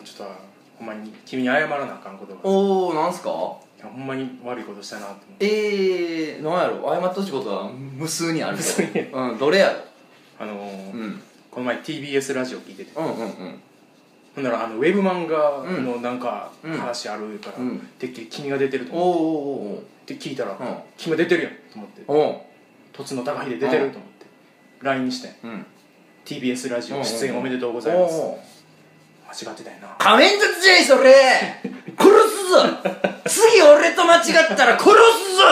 ちょっとほんまに君に謝らなあかんことが。おおなんすか？ほんまに悪いことしたなと思って。ええー、なんやろ？謝ってほしいことは無数にある無数にうんどれやろ？あのーうん。この前 TBS ラジオ聞いてて。うんうんうん。ほんならあのウェブ漫画のなんかうん。話あるから、うん。てっきり君が出てるとお思っおて聞いたら、ん。君が出てるやんと思って。とつの高秀出てると思って。LINE にして。うん。TBS ラジオ出演おめでとうございます。お間違ってたよな。仮面絶じゃいそれ。殺すぞ。次俺と間違ったら殺すぞ。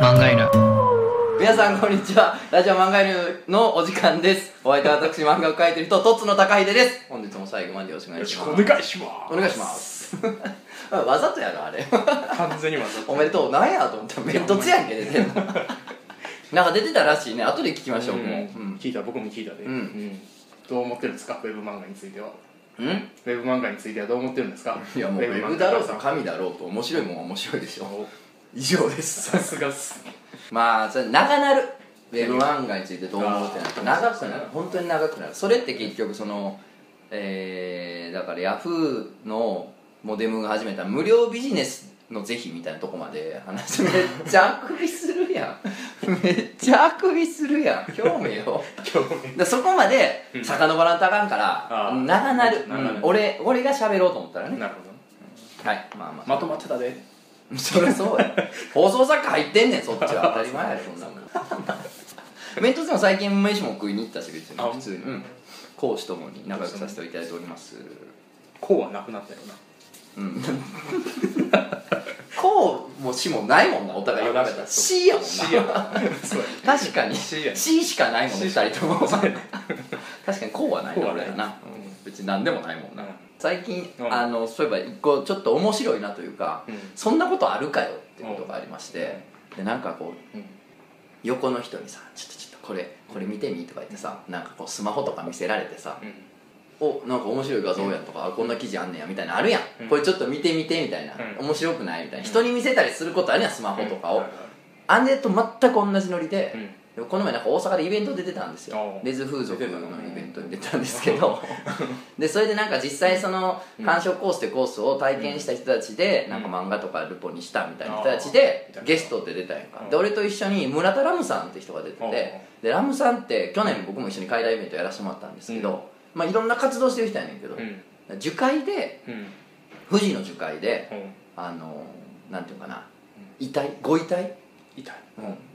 漫画犬。皆さんこんにちは。ラジオ漫画犬のお時間です。お相手は私漫画を描いてる人とつの高秀です。本日も最後までよろしくお願いします。くお願いしまお願いしますわざとやろあれ。す完全にわざとおめでとうなんやと思ったらめんどつやんけ出てんのなんか出てたらしいね後で聞きましょう、うん。もう。うん。聞いた僕も聞いたで、うん。どう思ってるんですかウェブ漫画については。うん？ウェブ漫画についてはどう思ってるんですか？いやもうウェブだろうと紙だろうと面白いもんは面白いでしょ。お。以上です。さすがっす。まあそれ長なる。ウェブ漫画についてどう思うってなると長くなる。本当に長くなる。それって結局そのえー、だからヤフーのモデムが始めた無料ビジネスの是非みたいなとこまで話めっちゃあくびするやん。めっちゃあくびするやん。興味よ今日でそこまでうん。遡らんとあかんから長なる、長なる。うん。俺俺が喋ろうと思ったらね。なるほど。はい。まあまあ。まとまってたで。そりゃそうや。放送作家入ってんねんそっちは。当たり前やろそんなもん。メントスでも最近飯も食いに行ったし別に。あ普通に。うん。講師ともに仲良くさせていただいております。こうはなくなったよなうん。こうも死もないもんなお互い言われたら。C やもんな。C や。そうや確かに。C や C しかないもんね C 2人とも。確かにこうはないな俺らな、うん。別に何でもないもんな、うん。最近、うん。あのそういえば一個ちょっと面白いなというか、うん。そんなことあるかよっていうことがありまして、でなんかこううん。横の人にさ「ちょっとちょっとこれこれ見てみ」とか言ってさなんかこうスマホとか見せられてさうん「おなんか面白い画像やん」とか、あこんな記事あんねや」みたいなのあるやん、うん。これちょっと見てみてみたいな、うん。面白くないみたいな、人に見せたりすることあるやんスマホとかを、うん。あれと全く同じノリで、うん。でこの前なんか大阪でイベント出てたんですよ。レズ風俗のイベントに出たんですけど。でそれでなんか実際そのうん。鑑賞コースってコースを体験した人たちで、うん。なんか漫画とかルポにしたみたいな人たちでゲストって出たやんか。うん。で俺と一緒に村田ラムさんって人が出ててでラムさんって去年僕も一緒に海外イベントやらせてもらったんですけど、まあいろんな活動してる人やねんけど、うん。樹海でうん。富士の樹海でうん。あのなんていうのかな遺体ご遺体、痛い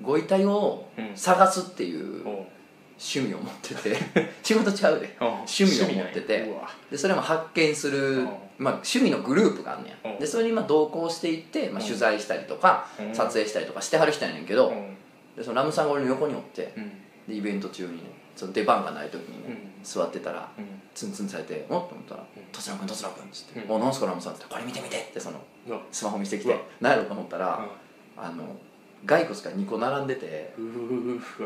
ご遺体をうん。探すっていう趣味を持ってて仕事ちゃうで。趣味を持ってて。でそれも発見する、う。んまあ、趣味のグループがあんねうんやでそれにまあ同行していって、まあ、うん。取材したりとか、うん。撮影したりとかしてはる人やねんけど、うん。でそのラムさんが俺の横におってうん。でイベント中にねその出番がない時にね、うん。座ってたらうん。ツンツンされて「おっ?」と思ったらうん「とつらくんとつらくん」っつって「うんおなんすかラムさん」って「これ見て見て」ってそのスマホ見せてきて何やろうと思ったら、あの骸骨が2個並んでて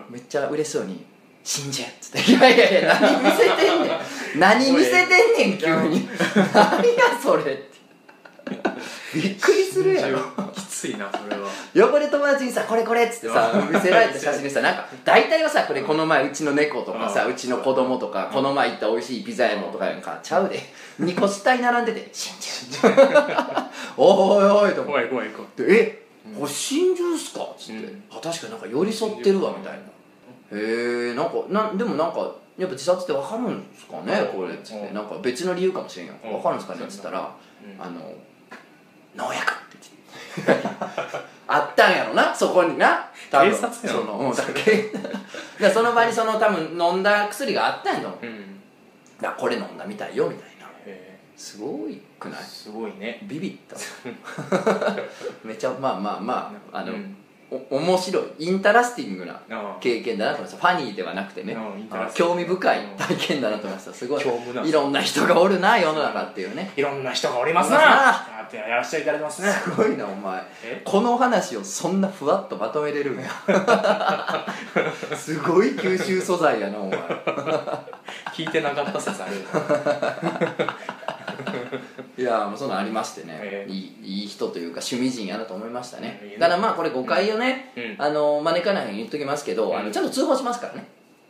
めっちゃ嬉しそうに「死んじゃえ」っつって「いやいやいや何見せてんねん。何見せてんねん 急に。何やそれ」ってびっくりするやろ。きついなそれは。横で友達にさ「これこれ」っつってさ見せられた写真でさなんか大体はさこれこの前うちの猫とかさうちの子供とかこの前行った美味しいピザ屋のとかやんかちゃうで。2個死体並んでて「死んじゃう」おいおいおいと思って。怖い怖い怖い。でえこれ真珠っすか?」っつって、うん。あ確かになんか寄り添ってるわみたいな。へえんかなんでもなんかやっぱ自殺って分かるんですかね？うんこれっつって。うん。なんか別の理由かもしれんようん。分かるんですかね？っつったらうん。あの農薬ってあったんやろなそこにな。多分。警察そのうんだから警だからその場にその多分飲んだ薬があったんやと思う。うん。だこれ飲んだみたいよみたいな。へすごいくない？ーすごいね。ビビった。めちゃまあまあまああの、うん。お面白いインタラスティングな経験だなと思いました。ファニーではなくてね。興味深い体験だなと思いました。すごい。いいろんな人がおるな世の中っていうね。いろんな人がおりますな。やらせていただいてますね。すごいなお前。え？この話をそんなふわっとまとめれるんや。すごい吸収素材やなお前。聞いてなかった説ある いやもうそんなんありましてね、ええ。いいいい人というか趣味人やなと思いましたね、うんいいね。だからまあこれ誤解をね、うん。あの招かないように言っときますけど、うん。あのちゃんと通報しますからね、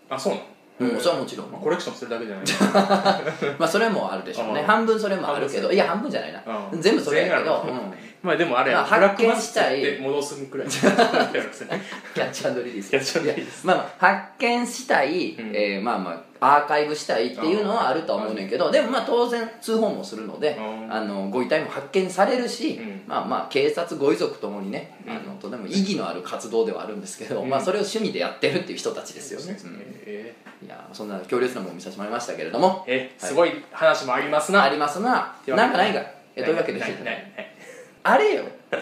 あそうなの？うん、それはもちろん、まあコレクションするだけじゃない。まあそれもあるでしょうね。うん半分それもあるけどいや半分じゃないな、うん。全部それやけど、うん。まあでもあれまあ発見したい。で戻すくらい キキャッチリリース。キャッチリリース。まあまあ発見したい、うん。えーまあまあアーカイブしたいっていうのはあるとは思うねんけどでもまあ当然通報もするのでうん。あのご遺体も発見されるし、うん。まあまあ警察ご遺族ともにね、うん。あのとても意義のある活動ではあるんですけど、うん。まあそれを趣味でやってるっていう人たちですよね、いやそんな強烈なものを見させてもらいましたけれども。えすごい話もありますな。ありますな。なんかないかえというわけでないないない。あれよ。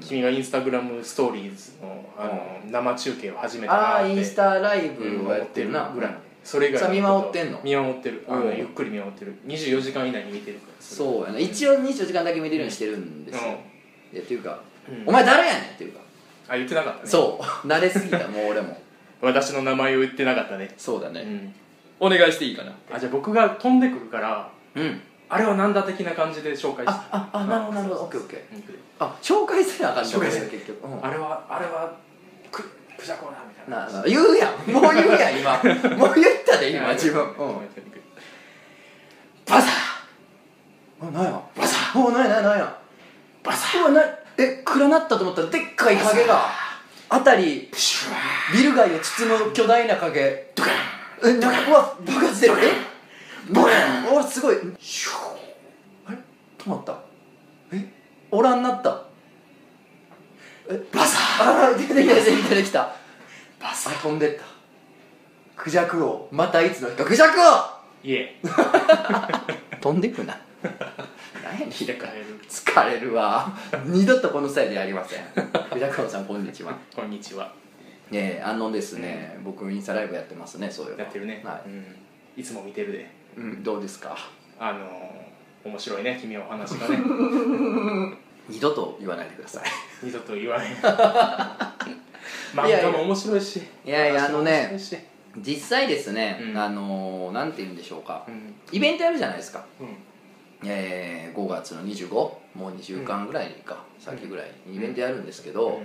君がインスタグラムストーリーズのあの生中継を始めたああなってインスタライブをやってるな、ぐらいそれ以外見守ってんの？見守ってる。あのうんゆっくり見守ってる。24時間以内に見てるから。そうやな。一応24時間だけ見れるようにしてるんですよ、いやっていうか、うん。お前誰やねんっていうか。あ言ってなかったね。そう。慣れすぎたもう俺も。私の名前を言ってなかったね。そうだね、うん。お願いしていいかな。あじゃあ僕が飛んでくるからうん。あれはなんだ的な感じで紹介してあああなるほどなるほど。オッケーオッケー。うんあ紹介せなあかんの紹介せな結局、うん。あれはあれはくクジャコだみたいな。なな言うやん。もう言うやん今。もう言ったで今自分、うん、バサー。あなんやバサー。おなんやなんやなんやバサー。うわなえ暗なったと思ったらでっかい影が辺りシュワビル街を包む巨大な影。ドカン。えなうわ爆発してる。え？ボーン。おすごい。シュー。あれ？止まった。え？おらんなった。えバサー。出てきた出てきた出てきた。バサあ飛んでった。クジャク王。またいつの日か。クジャク王。いえ。飛んでくな。何？やねん帰る。疲れるわ。二度とこのスタイルやりません。クジャク王さんこんにちは。こんにちは。ねえあのですね、僕インスタライブやってますねそういうやってるね。はうん。いつも見てるで。い、うん、どうですか？あのー面白いね君はお話がね 二度と言わないでください。二度と言わない。漫画も面白いし。いやいやあのね実際ですね、うん。あのーなんて言うんでしょうか。うん。イベントやるじゃないですか。うん。えー、5月の25もう2週間ぐらいか、先ぐらいにイベントやるん。ですけど、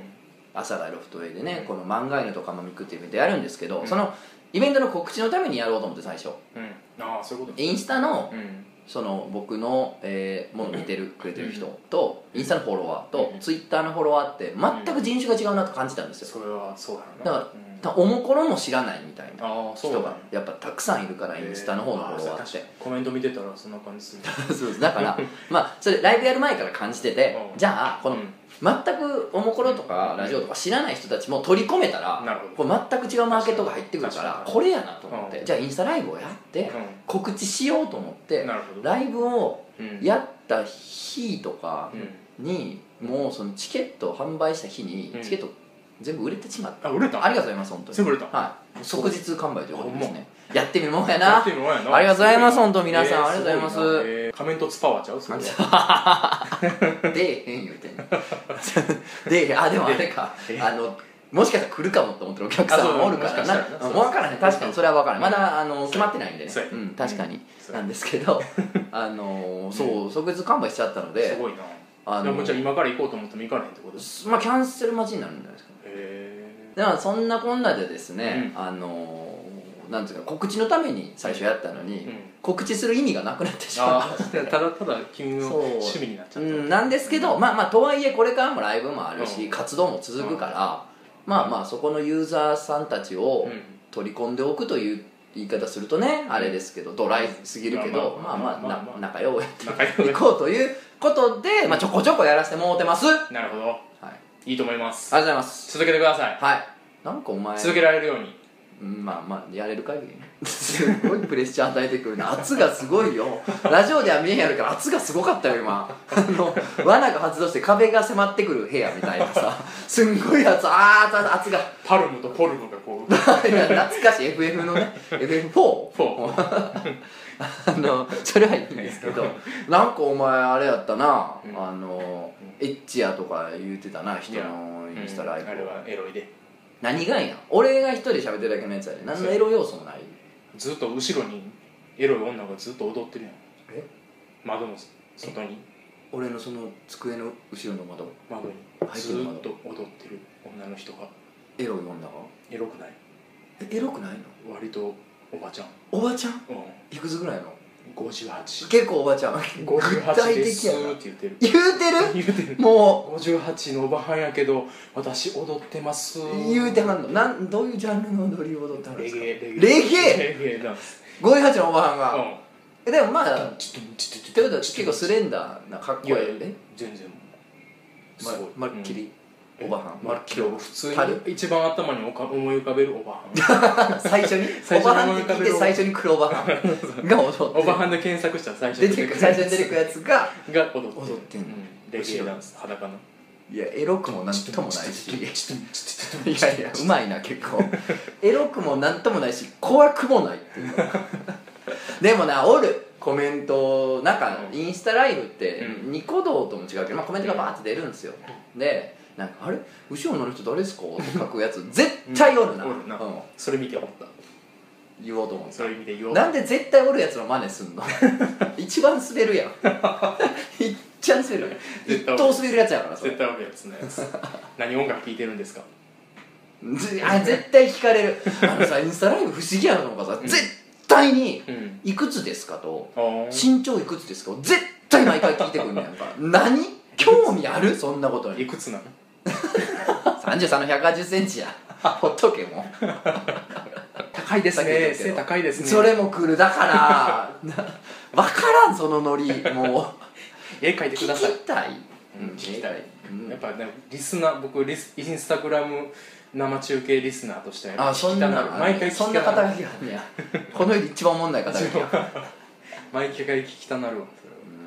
朝がロフトウェイでね、この漫画犬とかまみくっていうイベントやるんですけど、うん。そのイベントの告知のためにやろうと思って最初うんああそういうことインスタのうんその僕の、えーものを見てるくれてる人と、インスタのフォロワーと、うん。ツイッターのフォロワーって全く人種が違うなと感じたんですよ、それはそうだろうな。うん。だからおもころも知らないみたいな人がやっぱたくさんいるからインスタの方のフォロワーって。コメント見てたらそんな感じする そうです。だからまあそれライブやる前から感じててうん。じゃあこのうん全くおもころとかラジオとか知らない人たちも取り込めたらこれ全く違うマーケットが入ってくるからこれやなと思ってうん。じゃあインスタライブをやって告知しようと思ってライブをうん。やった日とかうん。にもうそのチケットを販売した日にうん。チケット全部売れてしまった。あ売れた。ありがとうございます本当に。全部売れた。はい。即日完売ということですね。やってみるもんややなってみるもんやな。ありがとうございます本当皆さん。えーありがとうございます。えー仮面凸パワーちゃう？それは 出えへん言うてんの出えへん。あでもあれか。えあのもしかしたら来るかもと思ってるお客さんもおるからな。分からへん。確かに。それは分からへん。まだあの決まってないんでうん確かに。なんですけどあのそう即日完売しちゃったのですごいな。あのじゃあ今から行こうと思っても行かないってこと？ですまあキャンセル待ちになるんじゃないですかへだからそんなこんなでですねあのなんていうか告知のために最初やったのにうん。告知する意味がなくなってしまった。だただ君の趣味になっちゃった。うん、なんですけど、まあまあとはいえこれからもライブもあるし、うん。活動も続くから、まあまあそこのユーザーさんたちをうん。取り込んでおくという言い方するとね、あれですけどドライすぎるけど、まあまあ。まあ仲良くやっていこうということで、まあ、ちょこちょこやらせてもうてます、はい、なるほど。あいいと思います。りがとうございます。続けてください。はい。なんかお前続けられるように。うんまあまあやれる限りね。すごいプレッシャー与えてくるな。圧がすごいよ。ラジオでは見えんやるから圧がすごかったよ今。あの罠が発動して壁が迫ってくる部屋みたいなさ。すんごい圧あー圧が。パルムとポルムがこう。懐かしい。FF のね。FF4 フォー あのそれはいいんですけどなんかお前あれやったな、うん。あのエッチやとか言うてたな人のインスタライブ、うんあれはエロいで。何がやん俺が一人で喋ってるだけのやつやで。何のエロ要素もない。ずっと後ろにエロい女がずっと踊ってるやん。窓の外に。俺のその机の後ろの窓？窓に。ずーっと踊ってる女の人が。エロい女が？エロくない。えエロくないの？割とおばちゃん。おばちゃん？ういくつぐらいの？ん58結構おばちゃん。具58体です。的やな。って言ってる？言うてる。言う。てるも58のおばはんやけど私踊ってます。う言うてはんの？なんどういうジャンルの踊りを踊ってはるんですか？レゲエレレゲエ？レゲエダンス。58のおばはんが、うん。えでもまあちょっとちょっとってことは結構スレンダーな格好いやいややで全然。すまごい。まるっきりおばはん。まるっきり普通に春一番頭におか思い浮かべるおばはん。最初に？最初におばはんって聞いて最初に黒おばはん。が踊って。おばはんで検索したら最初出てくる。最初に出てくるやつが。が踊って踊ってんの。うん。レゲエダンス裸の。いやエロくもなんともないし。いちょっとちょっとやいやうまいな結構。エロくもなんともないし怖くもないっていう。でもなおる。コメントなんかインスタライブってうん。ニコ動とも違うけど、まあ、コメントがバーって出るんですよ。でなんか「あれ？後ろの人誰ですか?」って書くやつ 絶対おるな,、おるな。うん。それ見て思った。言おうと思ってそれ見て言おう。なんで絶対おるやつの真似すんの？一番滑るやん。いっちゃん滑る一絶対等滑るやつやからそれ。絶対おるやつのやつ。何音楽聴いてるんですか？ずあ絶対聞かれる。あのさインスタライブ不思議やのがさ、うん。絶対にうん「いくつですか?」とあ「身長いくつですか?」絶対毎回聞いてくんねやんか。何？興味ある？そんなことにいくつなの？33の1 8 0ンチや。ほっとけもう。高いですね。背高いですね。それも来る。だから な分からんそのノリ。も絵描いうてください。聞きたい、うん聞きたい。うん。やっぱねリスナー僕リスインスタグラム生中継リスナーとしてあそんな毎回そんな肩書きがあんねや。この世で一番おもんない肩書きや毎回聞きたなるわ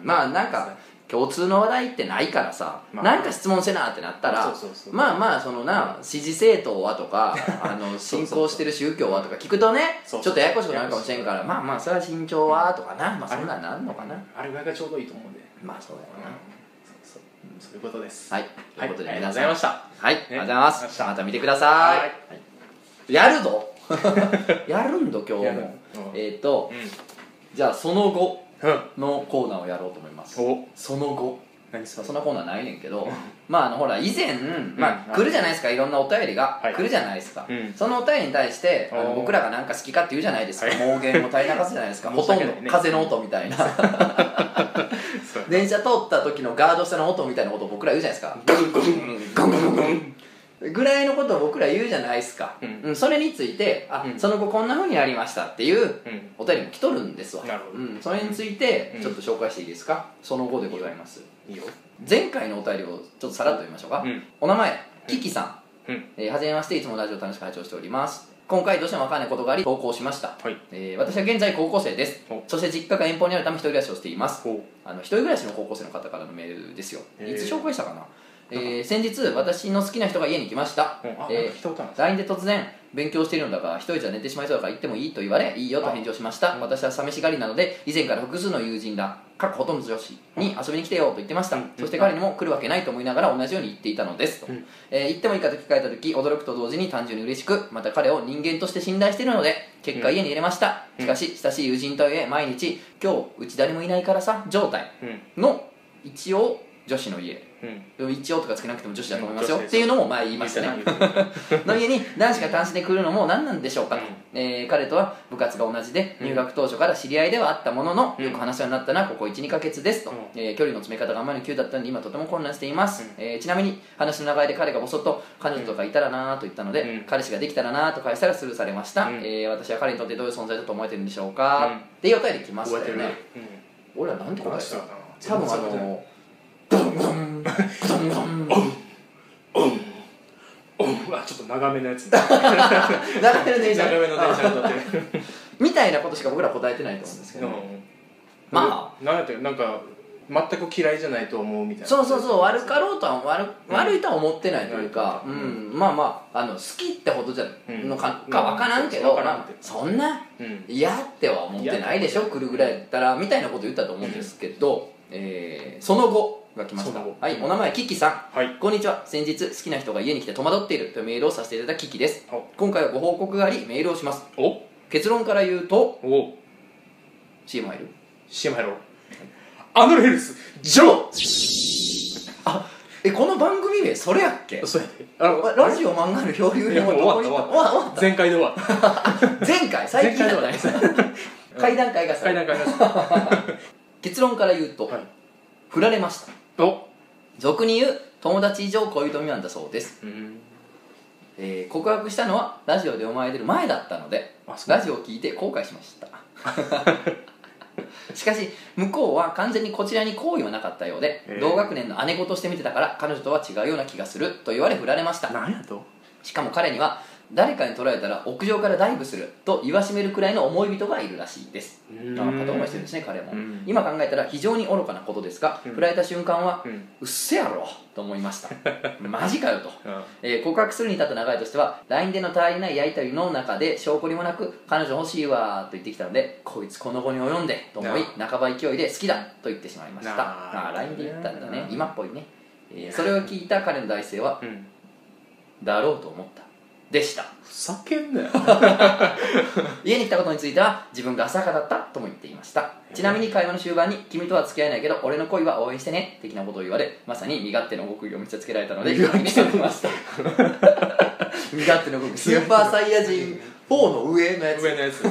まあなんか共通の話題ってないからさ、まあ。なんか質問せなってなったらそうそうそう。まあまあそのな支持政党はとか あの信仰してる宗教はとか聞くとねそうそうちょっとややこしくなるかもしれんからまあまあそれは身長はとかなまあそんなんなんのかな。あれぐらいがちょうどいいと思うんで。まあそうだよそうそう。そういうことです。なはい。ということではい。ありがとうございました。はい。ありがとうございまありがとうございました。すまた見てくださはい。い。やるぞ。やるんだ今日やる。もうん。えっとうじゃあその後。んのコーナーをやろうと思います。お。その後。何そんなコーナーないねんけど、まああのほら以前、まあ、うん。来るじゃないですか。いろんなお便りがはい。来るじゃないですか、うん。そのお便りに対してあの僕らが何か好きかって言うじゃないですか、はい。盲言も平らかすじゃないですか。ほとんど。風の音みたい な。電車通った時のガード下の音みたいなことを僕ら言うじゃないですか。ガンガン。ガンガンガンガンぐらいのことを僕ら言うじゃないですか、うん。うんそれについてあ、うん。その後こんなふうになりましたっていううん。お便りも来とるんですわ。なるほど。うん、それについてうん。ちょっと紹介していいですか、その後でございます。いいよ。前回のお便りをちょっとさらっと言いましょうか、うん。お名前キキさん、うん。えーはじめましていつもラジオ楽しく拝聴しております。今回どうしても分からないことがあり投稿しました、はい。えー私は現在高校生です。おそして実家が遠方にあるため一人暮らしをしています。ほあの一人暮らしの高校生の方からのメールですよ。いつ紹介したかな、えー先日私の好きな人が家に来ました、うあえー LINE で突然勉強しているのだが一人じゃ寝てしまいそうだから行ってもいいと言われいいよと返事をしました。うん。私は寂しがりなので以前から複数の友人ら各ほとんど女子に遊びに来てよと言ってました、うん。そして彼にも来るわけないと思いながら同じように言っていたのです。と、うん。えー行ってもいいかと聞かれた時驚くと同時に単純に嬉しくまた彼を人間として信頼しているので結果うん家に入れました、うん。しかし親しい友人とはいえ毎日今日うち誰もいないからさ状態うん。の一応女子の家。うん。一応とかつけなくても女子だと思いますよ、っていうのも前言いましたね の家に男子が単身で来るのも何なんでしょうかと、うん。えー彼とは部活が同じでうん。入学当初から知り合いではあったものの、うん。よく話すようになったのはここ12ヶ月ですと、うん。えー距離の詰め方があまりに急だったので今とても混乱しています、うん。えーちなみに話の流れで彼がぼそっと彼女とかいたらなと言ったので、うん。彼氏ができたらなと返したらスルーされました、うん。えー私は彼にとってどういう存在だと思えてるんでしょうか、うん。っていうお便り来ました覚えてるよね俺らなんて答えた話した多分あのちょっと長めのやつ長めの電車長めの電車に乗ってみたいなことしか僕ら答えてないと思うんですけど、まあなんやってなんか全く嫌いじゃないと思うみたいなそうそうそう悪かろうとは悪,、悪いとは思ってないというか、ううんまあまああの好きってほどじゃうんのか,、か分からんけど、分からんまあ、そんなうん嫌っては思ってないでしょ来るぐらいだったらみたいなこと言ったと思うんですけど、えーその後が来ました。はいお名前キキさん。はい。こんにちは。先日好きな人が家に来て戸惑っているというメールをさせていただいたキキです。お。今回はご報告がありメールをします。お。結論から言うとお。CM 入る？CM 入ろう。アノレルスジョー。あえこの番組名それやっけ？そうやであのラジオ漫画の漂流編はどこに終わった。終わっ前回で終わった。た 前回？最近じゃない。です 階段階が階段階段 結論から言うと、はい。振られましたお俗に言う友達以上恋人未満だそうです、うん。えー告白したのはラジオでお前出る前だったのであそう。ラジオを聞いて後悔しました。しかし向こうは完全にこちらに好意はなかったようで、えー。同学年の姉子として見てたから彼女とは違うような気がすると言われ振られました。何やと。しかも彼には誰かに取られたら屋上からダイブすると言わしめるくらいの思い人がいるらしいです。片思いしてるんですね彼も、うん。今考えたら非常に愚かなことですが、うん。振られた瞬間は、ううんっせやろと思いました。マジかよと、うん。えー告白するに至った流れとしては LINE での足りないやり取りの中で証拠にもなく彼女欲しいわと言ってきたのでこいつこの後に及んでと思い半ば勢いで好きだと言ってしまいました。なあ。あ LINE で言ったんだね。うん今っぽいね、えーそれを聞いた彼の大生はうん。だろうと思ったでした。ふざけんなよ。家に来たことについては自分が浅はかだったとも言っていました。ちなみに会話の終盤に「君とは付き合えないけど俺の恋は応援してね」的なことを言われまさに身勝手な極意を見せつけられたので身勝手にされました身勝手な極意スーパーサイヤ人4の上のやつ。上のやつ。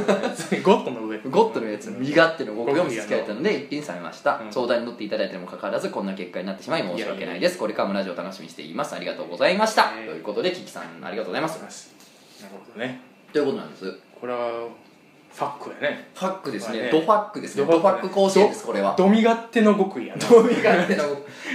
ゴッドの上。ゴッドのやつ。身勝手な極意を見せつ。けられたので一品されました、うん。相談に乗っていただいてにもかかわらずこんな結果になってしまい申し訳ないですこれからもラジオ楽しみにしていますありがとうございました、えーということでキキさんありがとうございますなるほどねということなんですフこれはファックやねァックですねまあねドファックですねドファック甲子園ですこれはドミ勝手の極意やなどういう勝手な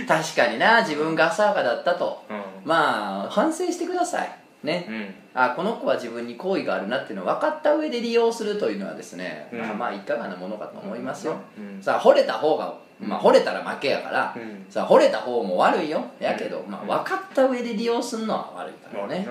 確かにな自分が浅はかだったとうんまあ反省してくださいね、うん。あこの子は自分に好意があるなっていうのを分かった上で利用するというのはですね、うん。まあまあいかがなものかと思いますよ、うん。さあ惚れた方がまあ惚れたら負けやから、うん。さあ惚れた方も悪いよ。やけど、うん。まあ分かった上で利用するのは悪いからね。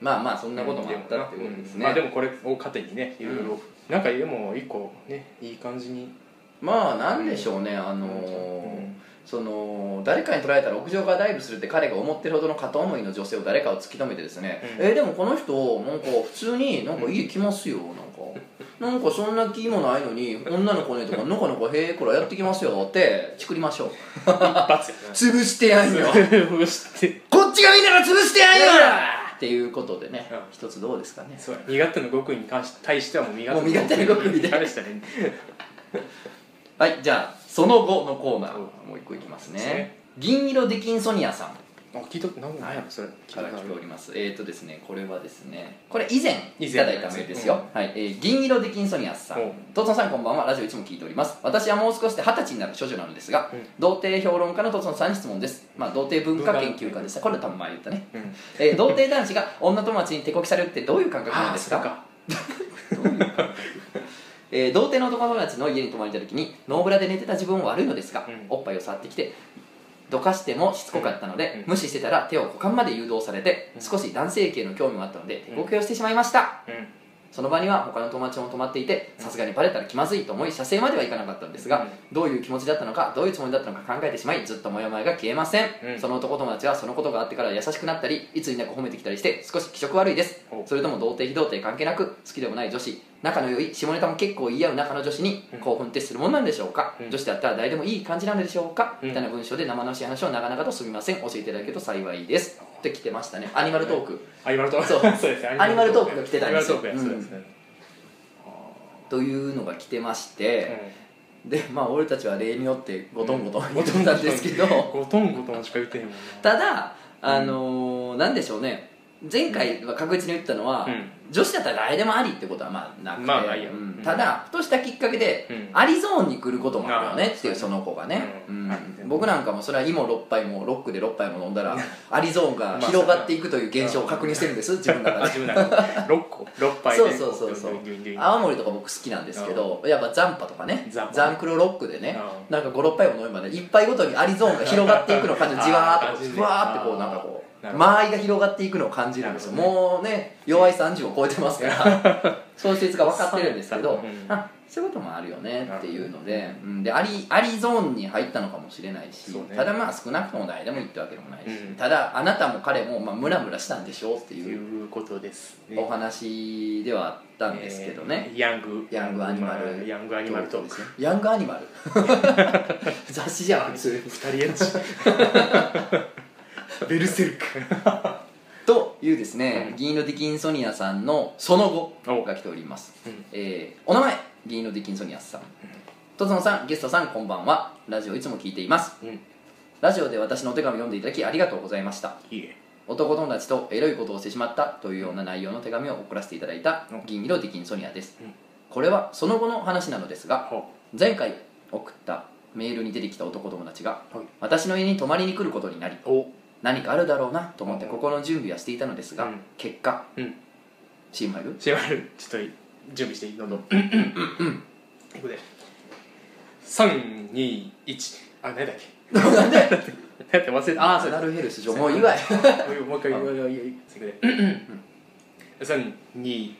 まあまあそんなこともあったっていうことですね、うん。まあでもこれを糧にねいろいろなんかでも一個ねいい感じに。まあなんでしょうね、あのーうんその誰かに取られたら屋上からダイブするって彼が思ってるほどの片思いの女性を誰かを突き止めてですね、うん。えーでもこの人なんか普通になんか家来ますよなんか。なんかそんな気もないのに女の子ねとかのこのこへえこらやってきますよって作りましょう。潰してやんよ。潰して。こっちがみんなが潰してやんよ。っていうことでね、うん。一つどうですかね。そうや。身勝手の極意に関し対してはもう身勝手な極意で。対 してはね。はいじゃあその後のコーナーうん。もう一個いきますね。ね。銀色デキンソニアさん。あ聞いた何何やろそれ。聞いたからことある来ております。えーとですねこれはですねこれ以前いただいたメールですよ、はい。えー銀色デキンソニアスさん。おうトツノさんこんばんは。ラジオいつも聞いております。私はもう少しで二十歳になる処女なのですが、うん。童貞評論家のトツノさんに質問です。まあ童貞文化研究家でしたこれ多分前言ったね、うん。えー童貞男子が女友達に手こきされるってどういう感覚なんですか？あ えー童貞の男友達の家に泊まりた時にノーブラで寝てた自分は悪いのですが、うん。おっぱいを触ってきてどかしてもしつこかったので、うん。無視してたら手を股間まで誘導されて、うん。少し男性系の興味もあったのでうん。手こきをしてしまいました、うんその場には他の友達も泊まっていてさすがにバレたら気まずいと思い射精まではいかなかったんですが、うん。どういう気持ちだったのかどういうつもりだったのか考えてしまいずっとモヤモヤが消えません、うん。その男友達はそのことがあってから優しくなったりいつになく褒めてきたりして少し気色悪いです。おそれとも童貞非童貞関係なく好きでもない女子。仲の良い下ネタも結構言い合う仲の女子にうん。興奮ってするもんなんでしょうか、うん。女子だったら誰でもいい感じなのでしょうか、うん。みたいな文章で生々しい話を長々とすみません。教えていただけると幸いですって来てました ね。アニマルトーク。アニマルトーク。そう。そうですね。アニマルトーク。が来てたんですよ。アニマルトークやそうですねというのが来てまして、でまあ俺たちは例によってゴトンゴトン言ってたんですけど、ゴトンゴトンしか言ってへんもんな。ただあのーなんでしょうね前回は確実に言ったのは、うん。女子だったら誰でもありってことはまあなくて、まあないよ。うん。うん。ただふとしたきっかけで、うん。アリゾーンに来ることもあるよねあっていうその子がね、ううん。僕なんかもそれは芋6杯もロックで6杯も飲んだらアリゾーンが広がっていくという現象を確認してるんです自分の中で。あ自分なの6個。6杯で。そうそうそうそう。ギュンギュンギュン青森とか僕好きなんですけどやっぱザンパとかね。ザンパ。ザンクロロックでね。うなんか56杯も飲めばね1杯ごとにアリゾーンが広がっていくのを感じる。じわーっあー。とふわーってこうなんかこう間合いが広がっていくのを感じるんですよ。なるほもうね弱い30を超えてますから そういう説が分かってるんですけどうんあそういうこともあるよねっていうので,、うん、でありありゾーンに入ったのかもしれないし、ね。ただまあ少なくとも誰でもいいってわけでもないし、うん。ただあなたも彼もまあムラムラしたんでしょうってといういうことですね。お話ではあったんですけどね、えーヤング。ヤングアニマル。ヤングアニマルトークヤングアニマル。雑誌じゃん普通二人エッチ ベルセルク。というですね、うん。銀色ディキンソニアさんのその後お。が来ております、うん。えーお名前銀色ディキンソニアさん。とつのさんゲストさんこんばんは。ラジオいつも聞いています。うん。ラジオで私のお手紙を読んでいただきありがとうございました。いいえ。男友達とエロいことをしてしまったというような内容の手紙を送らせていただいたうん。銀色ディキンソニアです、うん。これはその後の話なのですがほ前回送ったメールに出てきた男友達がはい。私の家に泊まりに来ることになりお何かあるだろうなと思ってうん。心の準備はしていたのですが、うん。結果うん。チーム入る？シェマルちょっと準備していい？喉うん。うん。うん。いくで321あ何だっけなん。で何やって忘れたああそれナルヘルス上もういいわいもう一回もう一回いいいくで321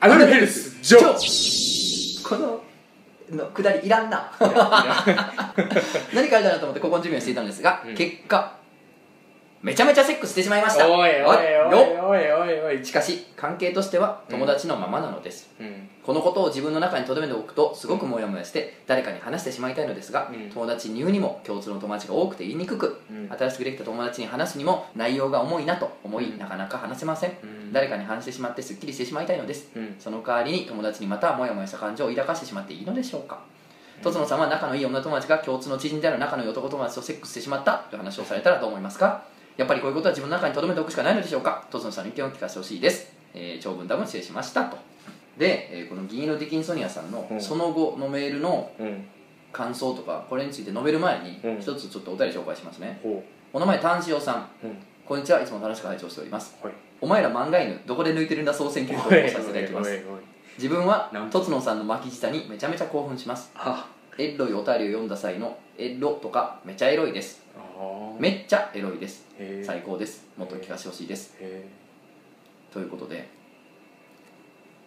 アナルヘルスジョーこののくだりいらん。な何かあるかなと思ってここの準備をしていたのですが、うん。結果めちゃめちゃセックスしてしまいました。おいおいおいよおいおい。おいしかし関係としては友達のままなのです、うん。このことを自分の中に留めておくとすごくモヤモヤして誰かに話してしまいたいのですが、うん。友達に言うにも共通の友達が多くて言いにくく、うん。新しくできた友達に話すにも内容が重いなと思い、うん。なかなか話せません、うん。誰かに話してしまってすっきりしてしまいたいのです、うん。その代わりに友達にまたモヤモヤした感情を抱かしてしまっていいのでしょうかとつのさんは仲のいい女友達が共通の知人である仲のいい男友達とセックスしてしまったという話をされたらどう思いますか？やっぱりこういうことは自分の中に留めておくしかないのでしょうか？とつのさんの意見を聞かせてほしいです、えー長文多分失礼しましたと。で、えーこの銀色ディキンソニアさんのうん。その後のメールのうん。感想とかこれについて述べる前にうん。一つちょっとお便り紹介しますね。ほお名前炭塩さん。こんにちは。いつも楽しく拝聴しております。はい。お前ら漫画犬どこで抜いてるんだ総選挙に投稿させていただきます。自分はと。つのさんの巻き舌にめちゃめちゃ興奮します。あエロいお便りを読んだ際のエロとかめちゃエロいです。あめっちゃエロいです。最高です。もっと聞かせてほしいです。へということで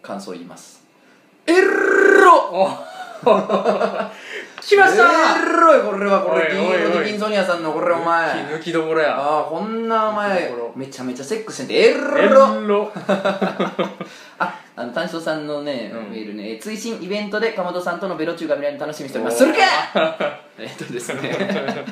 感想言います。エロー 来ました。エロいこれはこれ。おいおいおい。銀色ディキンソニアさんのこれお前。抜きどころや。ああこんなお前めちゃめちゃセックスしてんでエエロ。ロ ああの単勝さんのね、うん。メールねえー追伸イベントでかまどさんとのベロチューが見られるの楽しみにしております。するか えっとですね。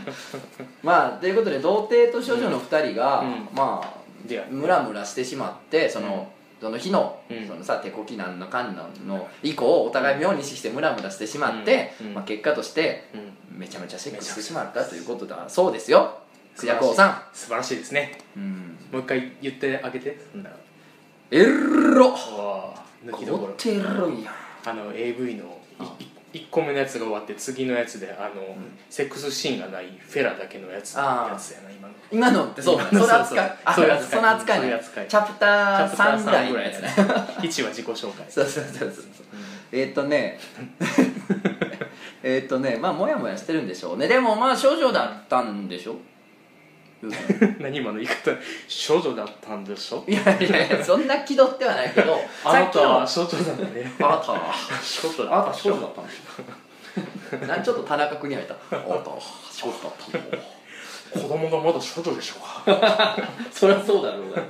まあということで童貞と少女の2人が、うん。まあでムラムラしてしまってその、その日の,、うん。そのさ手こきなんのかんなんの以降お互い妙にしてムラムラしてしまって、まあ、結果としてうん。めちゃめちゃセックスしてしまったということだ。そうですよ。クジャコウさ素晴らしいですね。ん、うん、もう一回言ってあげて。エロ抜きどころ。こってエロいやん。あの AV の1個目のやつが終わって次のやつであの、セックスシーンがないフェラだけのやつやつやな今の。今のってそうその扱いあその扱いチャプター3ぐらいのやつね。1は自己紹介。そうそうそうそう。えーっとね。えーっとね。まあモヤモヤしてるんでしょうね。でもまあ少女だったんでしょ？何今の言い方少女だったんでしょ？いやいやいやそんな気取ってはないけど あなたはさ少女だったね。あなたは。少女あなた。少女だったんでしょなんちょっと田中君に入ったあなたは少女だったの 子供がまだ少女でしょうか？そりゃそうだろうが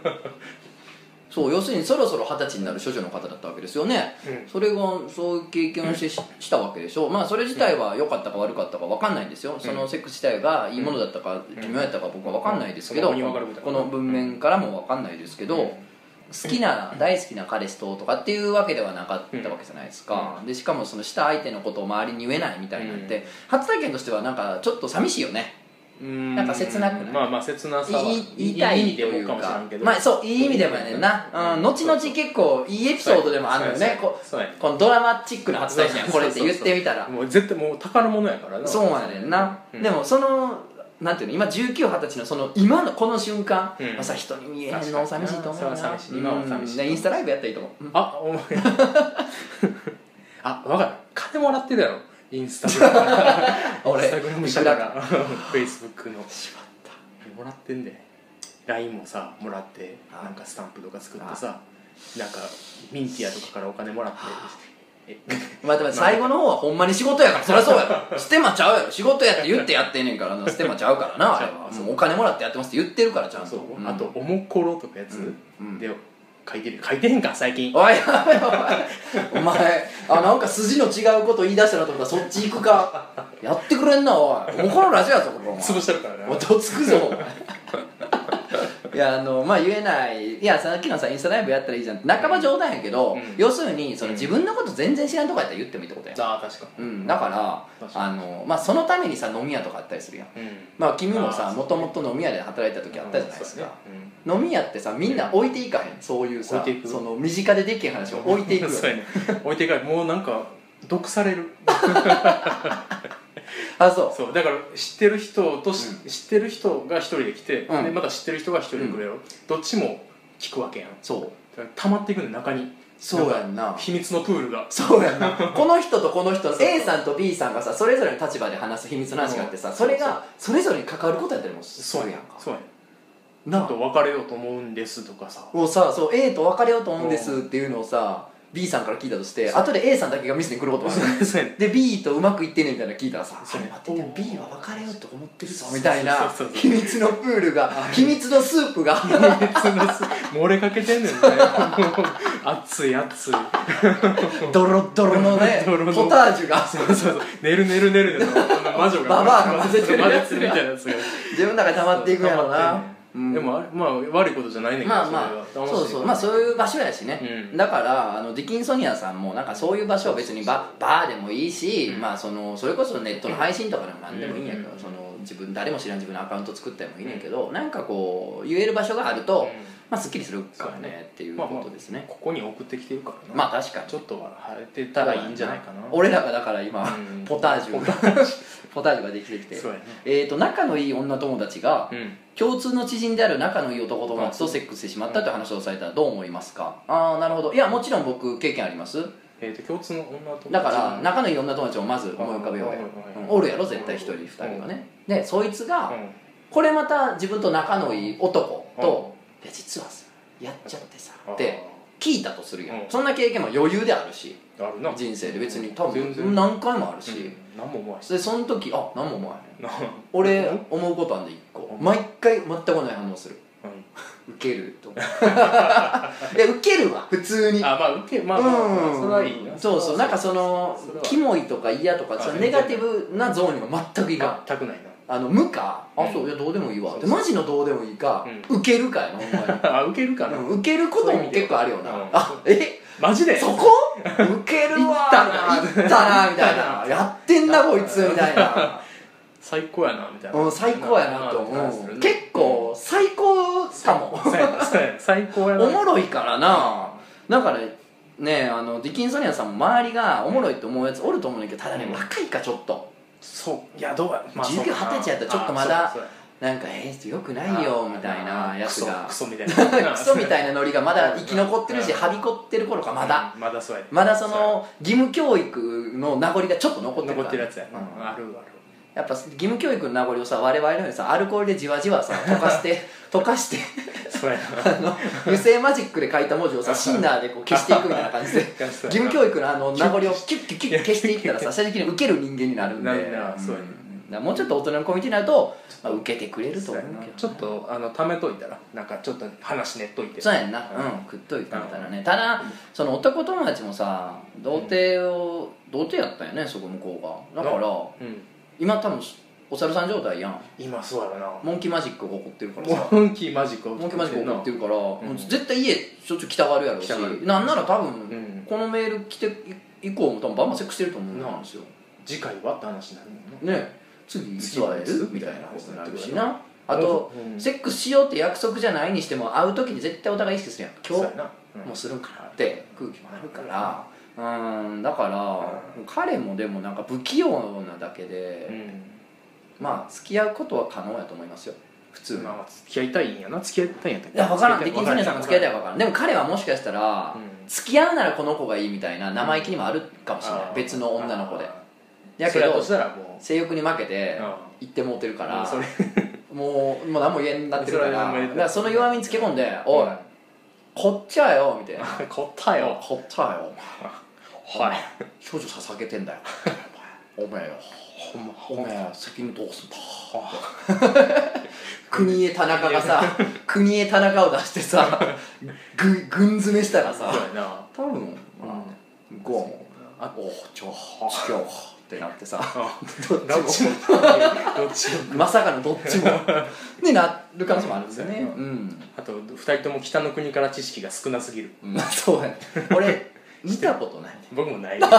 そう要するにそろそろ二十歳になる処女の方だったわけですよね、うん。それがそういう経験をしてししたわけでしょまあそれ自体は良かったか悪かったか分かんないんですよ、そのセックス自体がいいものだったか微妙やったか僕は分かんないですけど、この文面からも分かんないですけど、うん。好きな大好きな彼氏ととかっていうわけではなかったわけじゃないですか、でしかもそのした相手のことを周りに言えないみたいなんて、うん。初体験としてはなんかちょっと寂しいよねうん。なんか切なくない？まあまあ切なさはいい意味でもか。かもしれんけど。まあそういい意味でもやねんな、うん、後々結構いいエピソードでもあるのよね。ここのドラマチックな初体験やこれって言ってみたら。もう絶対もう宝物やからな。そうやねんな、うん。でもそのなんていうの？今1920歳のその今のこの瞬間、うん。まあ、さ人に見えへんの寂しいと思うな。寂しい。今は寂しいう。んでインスタライブやったらいいと思う、うん。あお前 あ分かる。金もらってるやろインスタグラム。俺インスタグラム社から。フェイスブックの。しまった。もらってんで。LINE もさもらってあなんかスタンプとか作ってさなんかミンティアとかからお金もらって。え まあでも最後の方はほんまに仕事やからそりゃそうやろ。ステマちゃうやろ仕事やって言ってやってんねんからな。ステマちゃうからなあれは。そう。お金もらってやってますって言ってるからちゃんと。う。ん。あと「おもころ」とかやつ、うん。で書いてる書いてへんか最近。おいおいお前あなんか筋の違うこと言い出したなと思った。らそっち行くか。やってくれんなおい。もうこのラジオやぞここお前潰してるからなおいどつくぞお前いやあのまあ言えない。いやさっきのさインスタライブやったらいいじゃん。半ば冗談やけど、うん。要するにそのうん。自分のこと全然知らんとこやったら言ってもいいってことや、ああ確かうん、だから確かに。あの、まあ、そのためにさ飲み屋とかあったりするやん。にうん。まあ君もさあーもともと飲み屋で働いた時あったじゃないですか、うんそうやね飲み屋ってさみんな置いていかへん。そういうさ置いていく？その身近でできへん話を置いていくよ そうやね。置いていかないもうなんか毒される。あそう。そう。だから知ってる人とし、知ってる人が一人で来て、うん。でまた知ってる人が一人で来るやろ、どっちも聞くわけやん。そう。溜まっていくの中に。そうやんな。秘密のプールが。そうやんな。この人とこの人 A さんと B さんがさそれぞれの立場で話す秘密の話があってさうんそれがそれぞれに関わることやったりもすそうるやんか。そうやねちょなっと別れようと思うんですとかさ。もうさそう A と別れようと思うんですっていうのをさ B さんから聞いたとして後で A さんだけが店に来ることもある。で B とうまくいってんねんみたいなの聞いたらさ「それ待ってて B は別れようと思ってるぞ」みたいな秘密のプールが秘密のスープが。秘密のす漏れかけてんねんね。熱い熱い。ドロドロのねドロの。ポタージュが。そうそうそう。寝る寝る寝る。で魔女がババアが混ぜてるやつみたいなやつが。自分の中で溜まっていくんやろうなうん。でもあれまあ悪いことじゃないねんけどまあまあそれは。楽しいそうそうまあそういう場所やしね、うん。だからあのディキンソニアさんもなんかそういう場所は別にババーでもいいし、うん。まあそのそれこそネットの配信とかでも何でもいいんやけど、うん。その自分誰も知らん自分のアカウント作ってもいいねんけど、なんかこう言える場所があると、うんまあすっきりするからねっていうことですね、ここに送ってきてるからな。まあ確かに。ちょっとは晴れてたらいいんじゃないかな。俺らがだから今、うん。ポタージュがポタージュ。ができてきて。ね。えー、と仲のいい女友達がうん。共通の知人である仲のいい男友達とセックスしてしまったという話をされたらどう思いますか？ああなるほど。いやもちろん僕経験あります。えーと共通の女とだから仲のいい女友達をまず思い浮かべようおるやろ絶対一人二人がね。でそいつがうん。これまた自分と仲のいい男と「いや実はさやっちゃってさ」って聞いたとするやん、うん。そんな経験も余裕であるしあるな。人生で。別に多分何回もあるし、うん。何も思わへん。しでその時あ何も思わへん。な俺思うことあんで一個。うん。毎回全く同じ反応する。うん。ウケると。いやウケるわ普通に。あまあ受けまあまあまあそれはいいな。そうそう。なんかそのキモいとか嫌とかあそのネガティブなゾーンには全くいかん。全くないあの無か？あうん。そういやどうでもいいわ。そうそう。でマジのどうでもいいかうウケるかやなほんまに。な あ受けるかなうん受けることも結構あるよな。うんあえ？マジで？そこ？ウケるわ行ったな行ったなみたいな。やってんなこいつみたいな。最高やなみたいな。うん最高やなと。思う結構最高かも。最高やな。おもろいからな。だからねあのディキンソニアさんも周りがおもろいって思うやつおると思うんだけどただねうん。若いかちょっとそういやどうや、ま19そうかな20歳やったらちょっとまだなんかえー、よくないよみたいなやつが。クソみたいな。クソみたいなノリがまだ生き残ってるしうん。はびこってる頃かまだ。うんまだそうやまだその義務教育の名残がちょっと残ってる残ってるやつやな、うん。あるあるやっぱ義務教育の名残をさ我々のようにさアルコールでじわじわさ溶かして 溶かしてあの油性マジックで書いた文字をさシンナーでこう消していくみたいな感じでな。義務教育のあの名残をキュッキュッキュッ消していったらさ最終的に受ける人間になるんでなるなそうんもうちょっと大人のコミュニティになると、まあ、受けてくれると思うけどちょっとあの貯めといたらなんかちょっと話ねっといてそうやんなうん食っといてみたらねただその男友達もさ童貞を童貞やったんやねそこ向こうがだからうん今多分お猿さん状態やん。今そうやろな。モンキーマジックが起こってるからさ。モンキーマジックモンキーマジック起こってるから、もううん。絶対家しょっちゅう来たがるやろうしなんなら多分、ん。このメール来て以降も多分バンバンセックスしてると思うんですよ、次回はって話になるもんね。ね。次いつ会える？みたいなことになるしな。うんあと、うん。セックスしようって約束じゃないにしても会う時に絶対お互い意識するやん。今日もうするんかなって空気もあるからうんだから彼もでもなんか不器用なだけで、まあ付き合うことは可能やと思いますよ。普通まあ付き合いたいんやな。付き合いたいんやったいや分からん。デ付キンソニアさんが付き合いたいいか分からん。でも彼はもしかしたら、うん。付き合うならこの子がいいみたいな生意気にもあるかもしれない、別の女の子で。やけど性欲に負けてう言ってもうてるから、もうもう何も言えんなってるからその弱みにつけ込んで「おいこっちはよ」みたいな。こった「よ。こっちはよ」はい。少女捧げてんだよ。お前よほんま。お前責任どうすんだ。国へ田中がさ 国へ田中を出してさぐ軍詰めしたらさ多分まあ向こうも「あおちょちょ」ってなってさどっちもどっちもまさかのどっちもになる可能性もあるんですよねうんあと二人とも北の国から知識が少なすぎるまあそうやね俺見たことない。僕もない。やば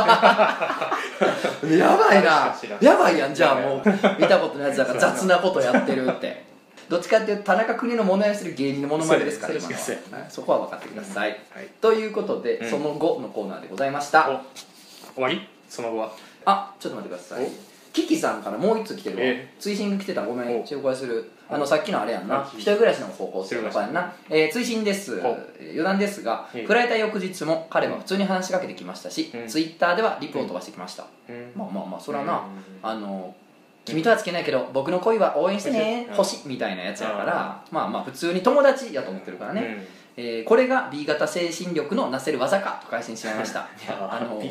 いな。やばいやんじゃあもう。見たことないやつだから雑なことやってるって。どっちかっていうと田中邦のものまねする芸人のものまねですから。そこは分かってください、はい。ということで、うん。その後のコーナーでございました。お終わり？その後は？あちょっと待ってください。キキさんからもう一つ来てるわ、え追伸来てた。ごめん。お。紹介するあのさっきのあれやんな。あ一人暮らしの高校生の子やんな、えー追伸です。余談ですがええ振られた翌日も彼は普通に話しかけてきましたし、うん。ツイッターではリプを飛ばしてきました、うん。まあまあまあそれはな、うん。あの君とはつけないけど僕の恋は応援してねうん。星みたいなやつやからまあまあ普通に友達やと思ってるからね、えーこれが B 型精神力のなせる技かと返信しまいました あの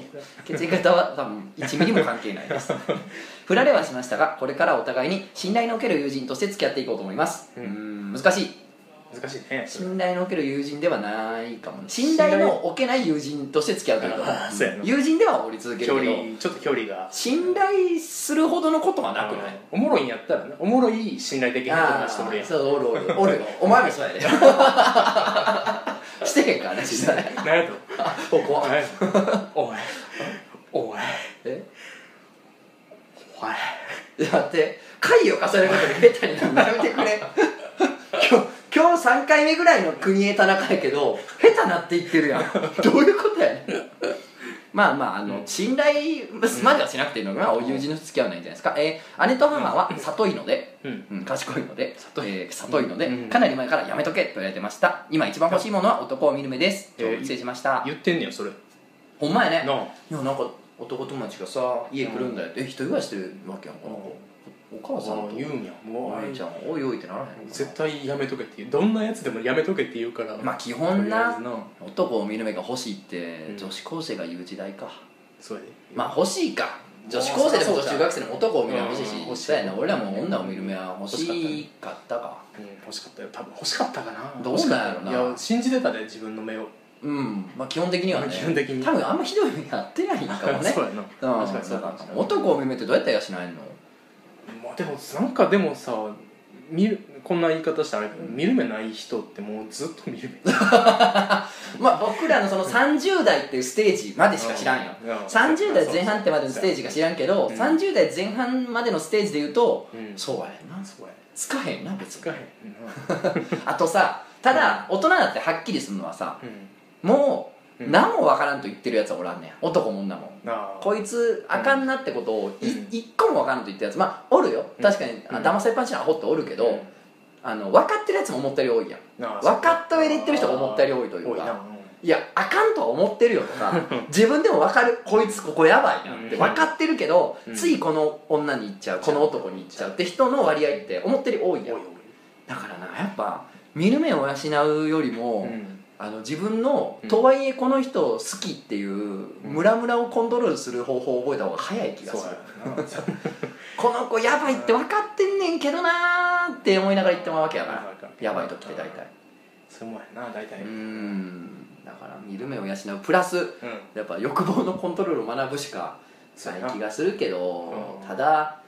血液型は多分1ミリも関係ないです。振られはしましたがこれからお互いに信頼のおける友人として付き合っていこうと思います。ううんん難しい難しいね。信頼のおける友人ではないかもね。信頼。のおけない友人として付き合うとい友人ではおり続ける距けど。離ちょっと距離が。信頼するほどのことはなくない？おもろいんやったらねおもろい信頼できへん友達ともやん。そうおるおるおる。よ お前もそうやで。してへんからね信頼。何やと？ここ何やと？おいおいえ？おいだって。回を重ねることで下手になるのやめてくれ。今日今日3回目ぐらいの国へ田中やけど下手なっていってるやん。どういうことやねん。まあまああの、信頼まではしなくていいのが、お友人の付き合わないんじゃないですか、えー姉と母は里いので、うん。うん、賢いので。里い。えー里いので、うん。かなり前からやめとけと言われてました。今一番欲しいものは男を見る目です、えー失礼しました。言ってんねやそれ。ほんまやね。いやなんか男友達がさ家来るんだよって、え一人暮らししてるわけやんか。な、お母さんと。言うんやもうお姉ちゃんおいおいってならへん絶対やめとけっていうどんなやつでもやめとけって言うから。まあ基本な男を見る目が欲しいって、うん。女子高生が言う時代か。そうやで。まあ欲しいか。女子高生でも中学生でも男を見る目欲しいし、うんな俺らも女を見る目は欲しかったかうん欲しかったよ。多分欲しかったかな。どうなんやろな。いや信じてたで自分の目を。うん。まあ基本的にはね。基本的に。多分あんまひどい目やってないんかもね。そうやな。うん。確かにそうか男を見る目ってどうやって養えんの？まあでもなんかでもさ見るこんな言い方したらあれだけど見る目ない人ってもうずっと見る目。まあ僕らのその30代っていうステージまでしか知らんよ。うん。30代前半ってまでのステージが知らんけど、うん。30代前半までのステージで言うと、うん。そうやなそうや。つかへんな別に。つかへん あとさただ大人になってはっきりするのはさうん。もううん。何もわからんと言ってるやつはおらんねん。男も女も。こいつあかんなってことをいうん。一個もわからんと言ってるやつ。まあおるよ。確かに、あうん。騙されっぱなしのアホっておるけど、うん。あの分かってるやつも思ったより多いやん。分かった上で言ってる人が思ったより多いというか多いやあかんとは思ってるよとか自分でも分かるこいつここやばいなってうん。分かってるけど、うん。ついこの女に行っちゃうこの男に行っちゃうって人の割合って思ってるより多いやん。だからなやっぱ見る目を養うよりも、うんあの自分の、うん。とはいえこの人好きっていうムラムラをコントロールする方法を覚えた方が早い気がする。この子やばいって分かってんねんけどなーって思いながら言ってまうわけやから。やばい時って大体。そうやな大体。うーん。だから見る目を養う。プラスうん。やっぱ欲望のコントロールを学ぶしかない気がするけどうん。ただ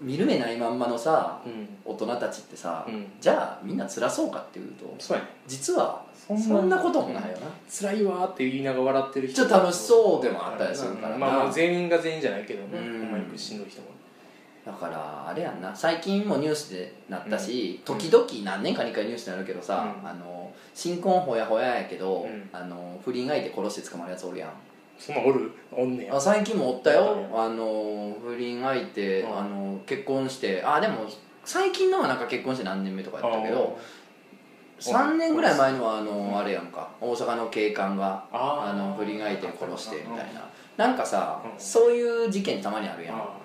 見る目ないまんまのさうん。大人たちってさ、うん。じゃあみんな辛そうかっていうとそうやね。実はそそんなこともないよな。辛いわーって言いながら笑ってる人ちょっと楽しそうでもあったりするからな。まあまあ全員が全員じゃないけどね。うん。ほんまにしんどい人も。だからあれやんな。最近もニュースでなったし、時々何年かに1回ニュースになるけどさ、うん。あの新婚ほやほややけど、うん。あの不倫相手殺して捕まるやつおるやんそんなんおるおんねや。あ最近もおったよ。あの不倫相手、うん。あの結婚して。あでも最近のはなんか結婚して何年目とかやったけど3年ぐらい前のはあのあれやんか。大阪の警官がああ。の不倫相手殺してみたいな。なんかさ、うん。そういう事件たまにあるやん。あ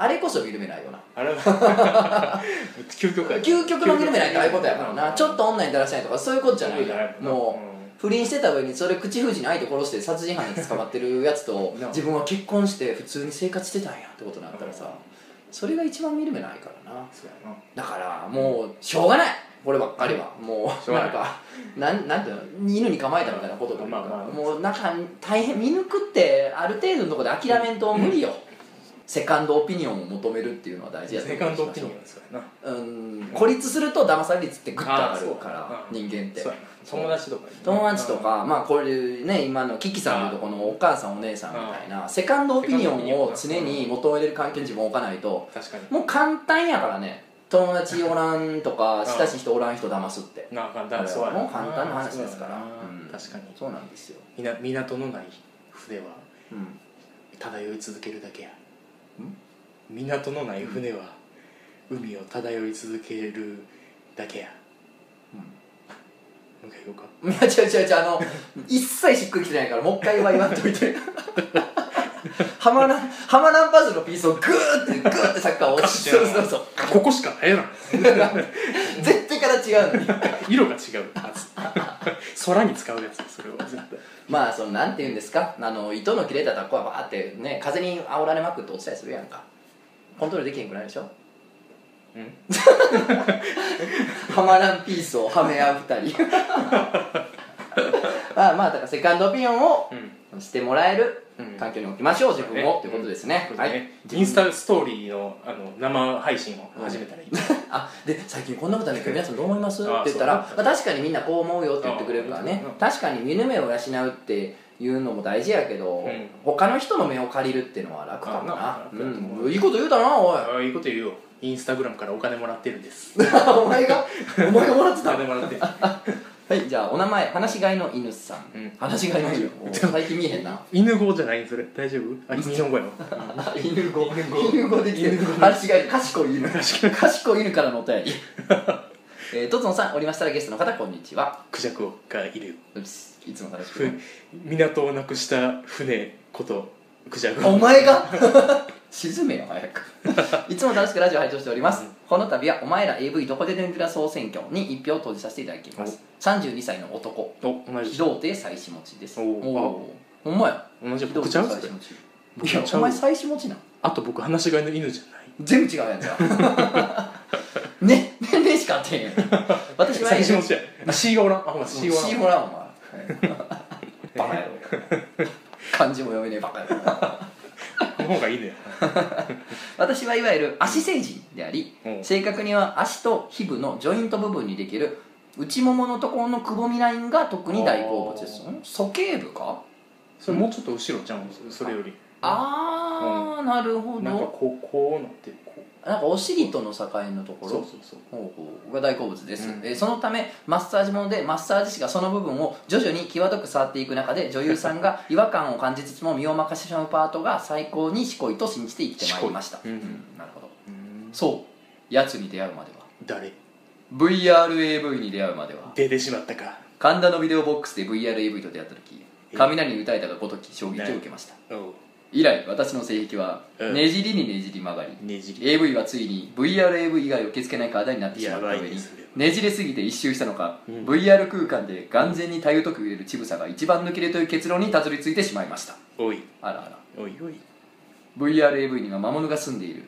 あれこそ見る目ないよな。あれ 究極や究極の見る目ないってああいうことやからな。ちょっと女にだらしないとかそういうことじゃないもう不倫してた上にそれ口封じに相手殺して殺人犯に捕まってるやつと な自分は結婚して普通に生活してたんやってことになったらさそれが一番見る目ないからな。だからもうしょうがない。こればっかりは。もうしょうがなんかなんなんていうの犬に構えたみたいなことというか、もうなんか大変見抜くってある程度のところで諦めんと無理よ、セカンドオピニオンを求めるっていうのは大事やとセ思いますカンドオピニオンそうやな。うん。孤立すると騙され率ってグッと上がるかあら人間って友達とかに友達とかまあこれね今のキキさんのとこのお母さんお姉さんみたいなセカンドオピニオンを常に求めれる環境に自分を置かないと確かに。もう簡単やからね友達おらんとか親しい人おらん人騙すって。なあ簡単そうもう簡単な話ですから。確かに。そうなんですよ。みな港のない船はうん。漂い続けるだけや。ん？港のない船は海を漂い続けるだけや。もう一回言おうかいや違う違う違うあの 一切しっくりきてないからもう一回は言わんといて。ハマランハマランパズルのピースをグーってグーってサッカーを押しそうそうそう。ここしかないやろ。絶対から違うのに。色が違うはず。空に使うやつそれは絶対。まあそのなんて言うんですか？あの糸の切れたタコはバーってね風に煽られまくって落ちたりするやんか。コントロールできへんくないでしょ？うん。ハマらんピースをはめ合う二人。まあまあだからセカンドオピニオンをうん。してもらえるうん。環境に置きましょう自分を。っていうことですね、はい。ねインスタストーリーのあの生配信を始めたらいい、あで最近こんなことあるけど皆さんどう思います？ってあ言ったらまあ、確かにみんなこう思うよって言ってくれるからね。うん。確かに見ぬ目を養うっていうのも大事やけど、うん。他の人の目を借りるっていうのは楽かもな。うん、いいこと言うたなおい。あいいこと言うよ。インスタグラムからお金もらってるんです。お前がお前がもらっておた金もらってる。はいじゃあお名前話し飼いの犬さん、うん。話し飼いの犬。お最近見えへんな。犬語じゃないそれ。大丈夫？あ日本語やろ。犬語。犬語。できてる。話し飼い賢い犬。賢い犬からのお便りえー、とつのさんおりましたらゲストの方こんにちは。クジャクがいる。いつも楽しく。ふ港をなくした船ことクジャク。お前が？沈めよ早く。いつも楽しくラジオを拝聴しております、この度は「お前ら AV どこで出んくら総選挙」に一票を投じさせていただきます。32歳の男。お同じ非童貞妻子持ちです。おおほんまや。同じ僕ちゃう。いやお前妻子持ちなん？あと僕話し飼いの犬じゃない。全部違うやんじゃん ね。年齢しかあってへんやん。私は最初の試合がおらんあほんま C シがおらんお前。バカ野郎漢字も読めねえバカ野郎の方がいいね私はいわゆる足成人であり、うん。正確には足と皮膚のジョイント部分にできる内もものところのくぼみラインが特に大好物です。ん鼠径部か？それもうちょっと後ろちゃうんそれよりああ、なるほど。なんかこうこうなってる。こうなんかお尻との境のところ。そうそうそう。ほうほう。が大好物です、うん。えーそのためマッサージものでマッサージ師がその部分を徐々に際どく触っていく中で女優さんが 違和感を感じつつも身を任せてしまうパートが最高にしこいと信じて生きてまいりました、しこい。うんなるほど。うん。そう。やつに出会うまでは。誰？VRAV に出会うまでは。出てしまったか。神田のビデオボックスで VRAV と出会った時え雷に打たれたがごとき衝撃を受けました以来私の性癖はうん。ねじりにねじり曲がり。ねじり。AV はついに VRAV 以外を受け付けない体になってしまったやば上にいねそれはね。じれすぎて一周したのか、うん。VR 空間で眼前に体をとく揺れる乳房が一番抜けるという結論にたどり着いてしまいました。おい。あらあら。おいおい。VRAV には魔物が住んでいる。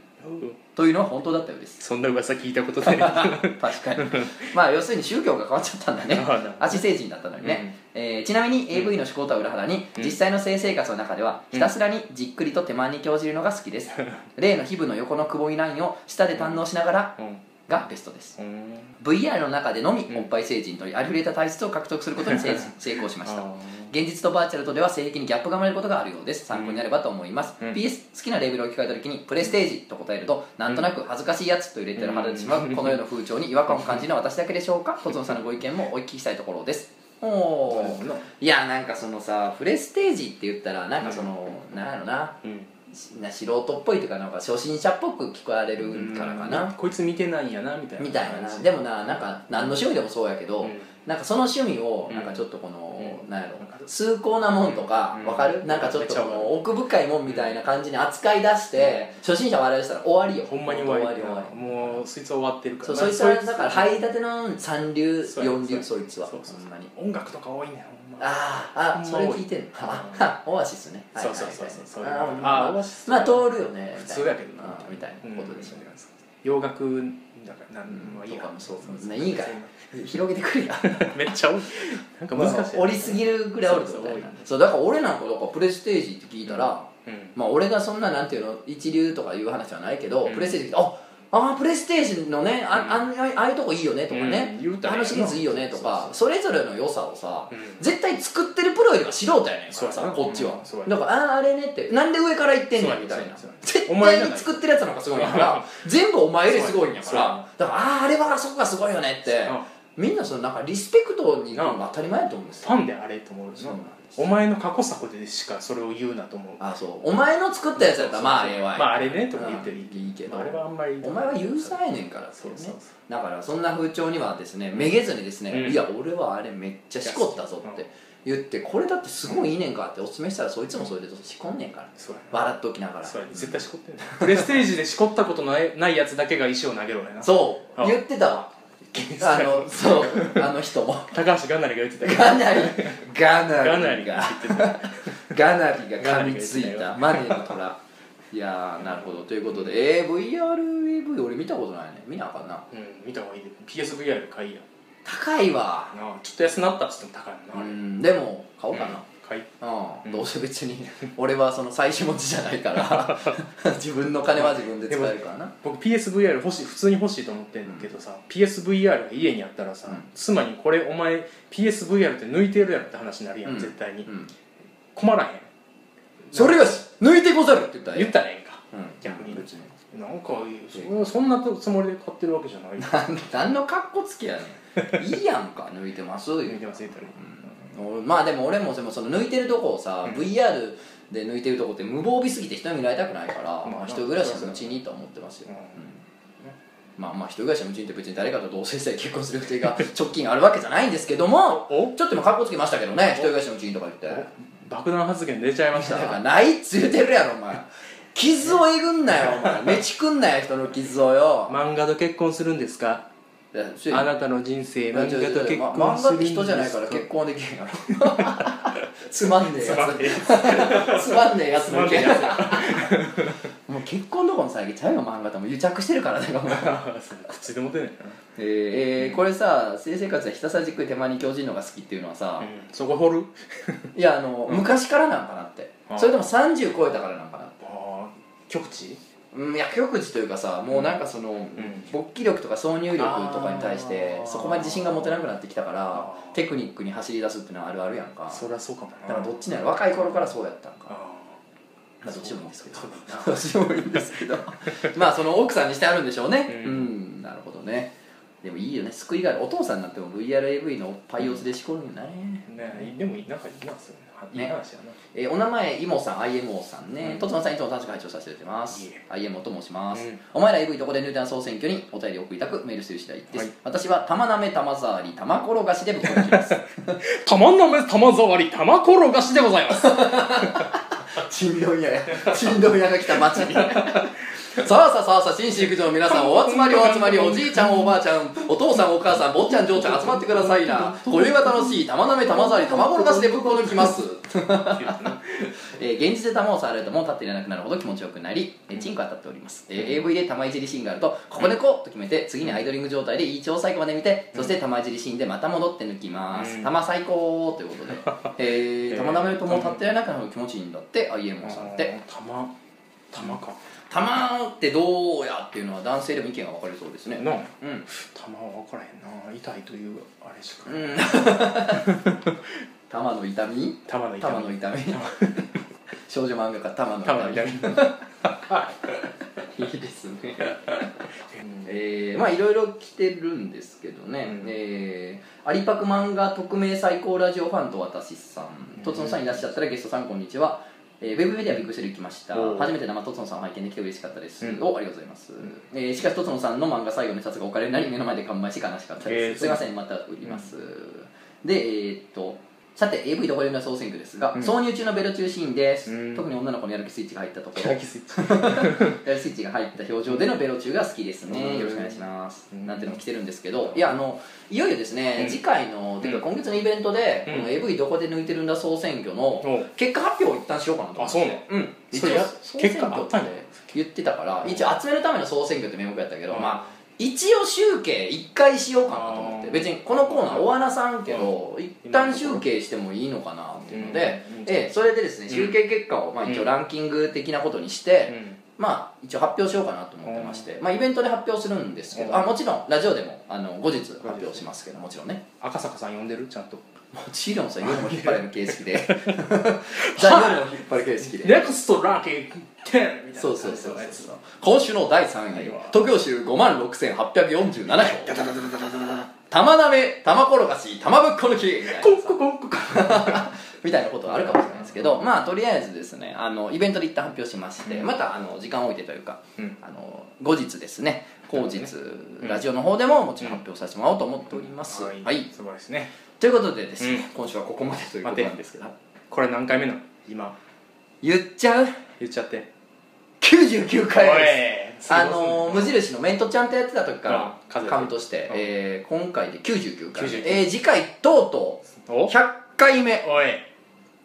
というのは本当だったようです。そんな噂聞いたことない。確かに。まあ要するに宗教が変わっちゃったんだね。ああなるほど。足成人だったのにね、えーちなみに AV の思考とは裏腹に、うん。実際の性生活の中ではひたすらにじっくりと手間に興じるのが好きです。例の皮膚の横のくぼみラインを舌で堪能しながらうん。がベストです。うん。VR の中でのみうん。おっぱい成人とありふれた体質を獲得することに成 成功しました。あ現実とバーチャルとでは性癖にギャップが生まれることがあるようです。参考になればと思います、うん。PS 好きなレーベルを聞かれた時にプレステージと答えるとなんとなく恥ずかしいやつと入れてはれてしまううん。この世の風潮に違和感を感じるのは私だけでしょうか？とつのさんのご意見もお聞きしたいところですおいやなんかそのさプレステージって言ったらなんかその、なんやろな。うん。な素人っぽいというかなんか初心者っぽく聞こえるからかな、こいつ見てないんやなみたいなみたいな。なでもななんか何の趣味でもそうやけど、うんなんかその趣味をうん。なんかちょっとこの、うん。なんやろ崇高なもんとかうん。わかる？なんかちょっとこの奥深いもんみたいな感じに扱い出して初心者笑い出したら終わりよ。ほんまに終わり終わりもうそいつは終わってるから。そいつはだから入りたての三流四流そいつは。そんまに音楽とか多いねあーあそれ聞いてんの？ああ オアシスね。はいそうそうそうそう。あーあまあ通るよね普通やけどなみたいなことでしょうん洋楽だからなんうんまあいいかも。そうそう。ねいいかい広げてくれやめっちゃ多いなんか難しい折りすぎるぐらいおるってことやなそう。そうそうだから俺なんかだからプレステージって聞いたら、うん。まあ俺がそんななんていうの一流とかいう話はないけど、うん。プレステージ聞いてああープレステージのねあ,、あんあああいうとこいいよねとかね、あのシリーズいいよねとかそれぞれの良さをさ、うん。絶対作ってるプロよりは素人やねんからさこっちは、だからあああれねって。なんで上から言ってんねんみたいな。絶対に作ってるやつの方がすごいんやから 全部お前よりすごいんやから。だからあああれはあそこがすごいよねって。うん。みんなそのなんかリスペクトに当たり前だと思うんですよ。ファンであれと思うですお前の過去作でしかそれを言うなと思う。あそう。お前の作ったやつやったらまあええまああれねとか言っていいけど。あれはあんまり。お前はユーザーやねんからそうそうだからそんな風潮にはですねめげずにですね、うん。いや俺はあれめっちゃしこったぞって言ってこれだってすごいいいねんかっておすすめしたらそいつもそれでしこんねんから。そうや笑っときながら。そうや絶対しこってんね プレステージでしこったことないないやつだけが石を投げろやな。そう。あ言ってたわあのそうあの人も。高橋がなりが言ってたガナリ。ガナリガナリが言ってた。ガナリが噛みついたマネーの虎。いやーなるほど。ということでえー、VRAV 俺見たことないね。見なあかんな。うん見た方がいい。で PSVR 買いや。高いわ。なあちょっと安なったっつっても高いなあれ。うんでも買おうかな、買い。うん、どうせ別に俺はその妻子持ちじゃないから。自分の金は自分で使えるからな。僕 PSVR 欲しい普通に欲しいと思ってんけどさ、PSVR が家にあったらさ、うん。妻にこれお前 PSVR って抜いてるやろって話になるやん、うん。絶対に、うん。困らへん。それよし抜いてござるって言ったら言ったらええんか。うん。逆に。別に。なんかそんなつもりで買ってるわけじゃない。何の格好つきやねん。いいやんか抜いてます抜いてます言ったら。俺まあでも俺もでもその抜いてるとこをさ、うん。VR で抜いてるとこって無防備すぎて人に見られたくないから、まあ人暮らしのうちにと思ってますよ、うん。うん。まあまあ一人暮らしのうちにって別に誰かと同棲したり結婚する予定が直近あるわけじゃないんですけどもおちょっと今格好つけましたけどね一人暮らしのうちにとか言って。爆弾発言出ちゃいました？だからないっつ言うてるやろお前。傷をえぐんなよお前。めちくんなよ人の傷をよ。漫画と結婚するんですか？あなたの人生漫画と結ま婚するんですか？漫画って人じゃないから 結婚はできへんやろ。つまんねえやつ。まんねえやつ。つまんねえやつのけんねえやもう結婚どころの騒ぎちゃうよ漫画とも。癒着してるからねもう。つ口でも出ないかな。えーえーこれさ性生活はひたすらじっくり手間に強じるのが好きっていうのはさ、うん。そこ掘る？いやあの、昔からなんかなって。あそれとも30超えたからなんかなああ。極地？うんいや極地というかさもうなんかその、勃起力とか挿入力とかに対してそこまで自信が持てなくなってきたからテクニックに走り出すっていうのはあるあるやんか。そりゃそうかもな。だからどっちなの若い頃からそうやったんか。あまあどっちでもいいんですけど。どっちでもいいんですけど。まあその奥さんにしてあるんでしょうね。ううんん、なるほどねでもいいよね。救いがある。お父さんになっても VRAV のおっぱい様子でしこるんよね、ねでもなんかいいなそれいい話やな。えーお名前イモさん IMO さんね。うん。とつのさんいつも楽しく拝聴させていただいてます。IMO と申します、うん。お前ら AV どこで入団総選挙にお便りを送りたくメールする次第です、はい。私は玉なめ玉触り玉転がしでぶっ込ます。玉なめ玉触り玉転がしでございます。ちんどん屋や。ちんどん屋が来た町にさあさあさあさあ新飼育場の皆さんお集まりお集まりおじいちゃんおばあちゃんお父さんお母さん坊ちゃん嬢ちゃん集まってくださいな。これが楽しい玉なめ玉触り玉転がしでぶっこ抜きます。えー現実で玉を触るともう立っていられなくなるほど気持ちよくなり、えーチンコ当たっております、えー。AV で玉いじりシーンがあるとここでこうと決めて次にアイドリング状態でいい調最後まで見てそして玉いじりシーンでまた戻って抜きます、うん。玉最高ということで、えー、玉舐めるともう立っていられなくなるほど気持ちいいんだって IMO さんって。玉。玉か玉ってどうやっていうのは男性でも意見が分かれそうですね。なあ。うん。玉は分からへんな。痛いというあれしか。うん。玉の痛み？玉の痛み。玉の痛み。少女漫画家玉の玉の痛み。痛 みいいですね。えー、まあいろいろ来てるんですけどね、うん。えー、有パク漫画特命最高ラジオファンと私さん。とつのさんいらっしゃったらゲストさんこんにちは、えー、ウェブメディアビッグセル行きました。初めて生とつのさんを拝見できて嬉しかったです、うん。おありがとうございます、えーしかしとつのさんの漫画最後の一冊がお金になり目の前で完売し悲しかったです、えーすいませんまた売ります、でえーっとさて AV どこでも総選挙ですが、うん。挿入中のベロ中シーンです、うん。特に女の子のやる気スイッチが入ったところ。キラキスイッチ。やるスイッチが入った表情でのベロ中が好きですね、うん。よろしくお願いします、うん。なんていうのも来てるんですけど。いやあのいよいよですね、うん。次回のていうか今月のイベントで、うん。この AV どこで抜いてるんだ総選挙の結果発表を一旦しようかなと思って。あそうん。一応総選挙っ結果あってたんや言ってたから一応集めるための総選挙って名目やったけど、うん。まあ一応集計一回しようかなと思って別にこのコーナー終わらさんけど、うん。一旦集計してもいいのかなっていうので、うん。ええそれでですねうん集計結果をまあ一応ランキング的なことにして、うん。まあ一応発表しようかなと思ってまして、まあ、イベントで発表するんですけど、うん。あもちろんラジオでもあの後日発表しますけどもちろんね。赤坂さん呼んでる？ちゃんともちろんさ夜も引っ張れる形式で。ザ・夜も引っ張る形式で。ネクストランキング10みたいなそうそうそう今週の第3位は東京州5万6847票。玉なめ玉転がし玉ぶっこ抜きみたいなコンココンココみたいなことがあるかもしれないですけどまあとりあえずですねあのイベントで一旦発表しまして、うんまたあの時間を置いてというかうんあの後日ですね後日、うんラジオの方でももちろん発表させてもらおうと思っております、はいはい素晴らしいねということでですね、うん。今週はここまでということなんですけど。これ何回目なの？今。言っちゃう？言っちゃって。99回です。おい。あのー無印のメントちゃんとやってた時かうん。ら数えて。カウントして、うん。えー今回で99回。目99えー次回とうとお？う100回目。おい。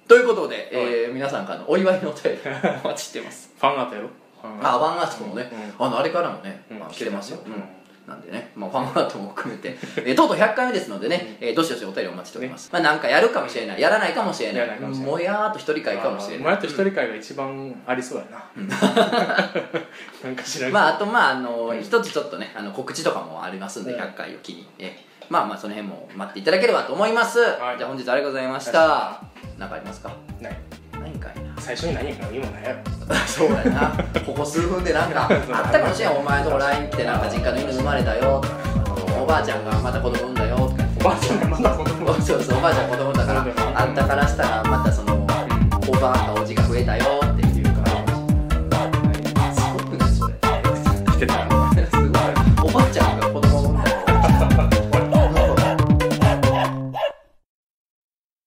ということで、えー皆さんからのお祝いのお便り お待ちしてます。ファンアートやろ？ファンアートあワンアートもね、あのあれからもね、うん。まあ来てますよ、うんうんなんでね、まあ、ファンアートも含めて、えーとうとう100回目ですのでね、えーどしどしお便りお待ちしております、まあなんかやるかもしれない。やらないかもしれない。もやーっと一人会かもしれない。前と一人会が一番ありそうやな。なんか知らまああとまああの一つちょっとねあの告知とかもありますんでうん。100回を機に、えまあまあその辺も待っていただければと思います、はい。じゃあ本日ありがとうございました。何かありますか？ない最初に何やから今ないやろなそうやな。ここ数分でなんか あったかもしれん。お前のとこ LINE 来てなんか実家の犬生まれたよ。おばあちゃんがまた子供産んだよとかおばあちゃんがまだ子供 そうそうおばあちゃん子供だからあんたからしたらまたそのおばあかおじが増えたよと